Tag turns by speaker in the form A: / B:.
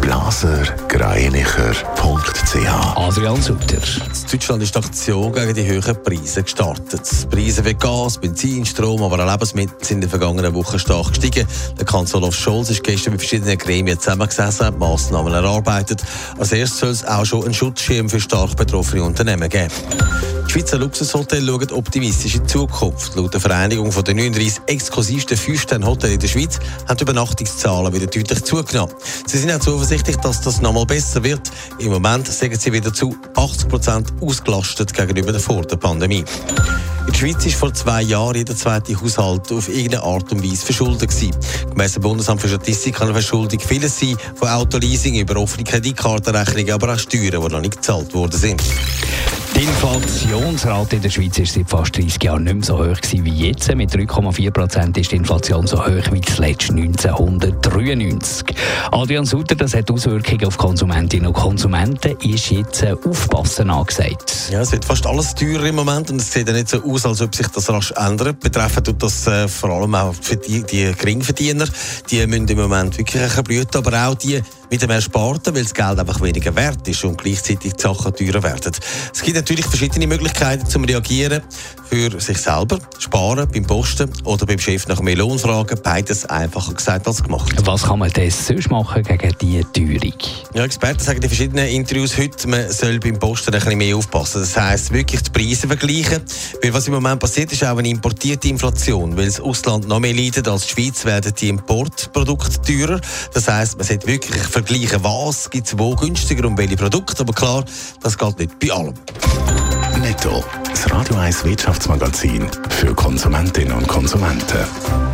A: blasergreinicher.ch
B: Adrian Sutter.
C: In Deutschland ist die Aktion gegen die hohen Preise gestartet. Die Preise für Gas, Benzin, Strom, aber auch Lebensmittel sind in den vergangenen Wochen stark gestiegen. Der Kanzler Olaf Scholz ist gestern mit verschiedenen Gremien zusammengesessen und Massnahmen erarbeitet. Als erstes soll es auch schon einen Schutzschirm für stark betroffene Unternehmen geben. Schweizer Luxushotels schauen optimistisch in die Zukunft. Laut der Vereinigung von den 39 exklusivsten 5-Sterne-Hotels in der Schweiz haben die Übernachtungszahlen wieder deutlich zugenommen. Sie sind auch zuversichtlich, dass das nochmal besser wird. Im Moment sagen sie wieder zu 80 Prozent ausgelastet gegenüber der vor der Pandemie. In der Schweiz war vor zwei Jahren jeder zweite Haushalt auf irgendeine Art und Weise verschuldet. Gemäss dem Bundesamt für Statistik kann eine Verschuldung vieles sein, von Autoleasing über offene Kreditkartenrechnungen, aber auch Steuern, die noch nicht gezahlt worden sind.
B: Die Inflationsrate in der Schweiz war seit fast 30 Jahren nicht mehr so hoch wie jetzt. Mit 3,4 Prozent ist die Inflation so hoch wie zuletzt 1993. Adrian Sutter, das hat Auswirkungen auf Konsumentinnen und Konsumenten. Ist jetzt Aufpassen angesagt?
C: Ja, es wird fast alles teurer im Moment und es sieht ja nicht so aus, als ob sich das rasch ändert. Betreffend tut das äh, vor allem auch für die, die Geringverdiener. Die müssen im Moment wirklich ein blüten, aber auch die mit dem Ersparten, weil das Geld einfach weniger wert ist und gleichzeitig die Sachen teurer werden. Es gibt natürlich verschiedene Möglichkeiten zum Reagieren. Für sich selber, sparen beim Posten oder beim Chef nach mehr Lohn fragen. Beides einfacher gesagt als gemacht.
B: Was kann man denn sonst machen gegen diese Teuerung?
C: Ja, Experten sagen in verschiedenen Interviews heute, man soll beim Posten ein bisschen mehr aufpassen. Das heisst, wirklich die Preise vergleichen. Weil was im Moment passiert, ist auch eine importierte Inflation. Weil das Ausland noch mehr leidet als die Schweiz, werden die Importprodukte teurer. Das heisst, man sollte wirklich vergleichen, was gibt es wo günstiger und welche Produkte. Aber klar, das geht nicht bei allem.
A: Netto. Das Radio 1 Wirtschaftsmagazin für Konsumentinnen und Konsumenten.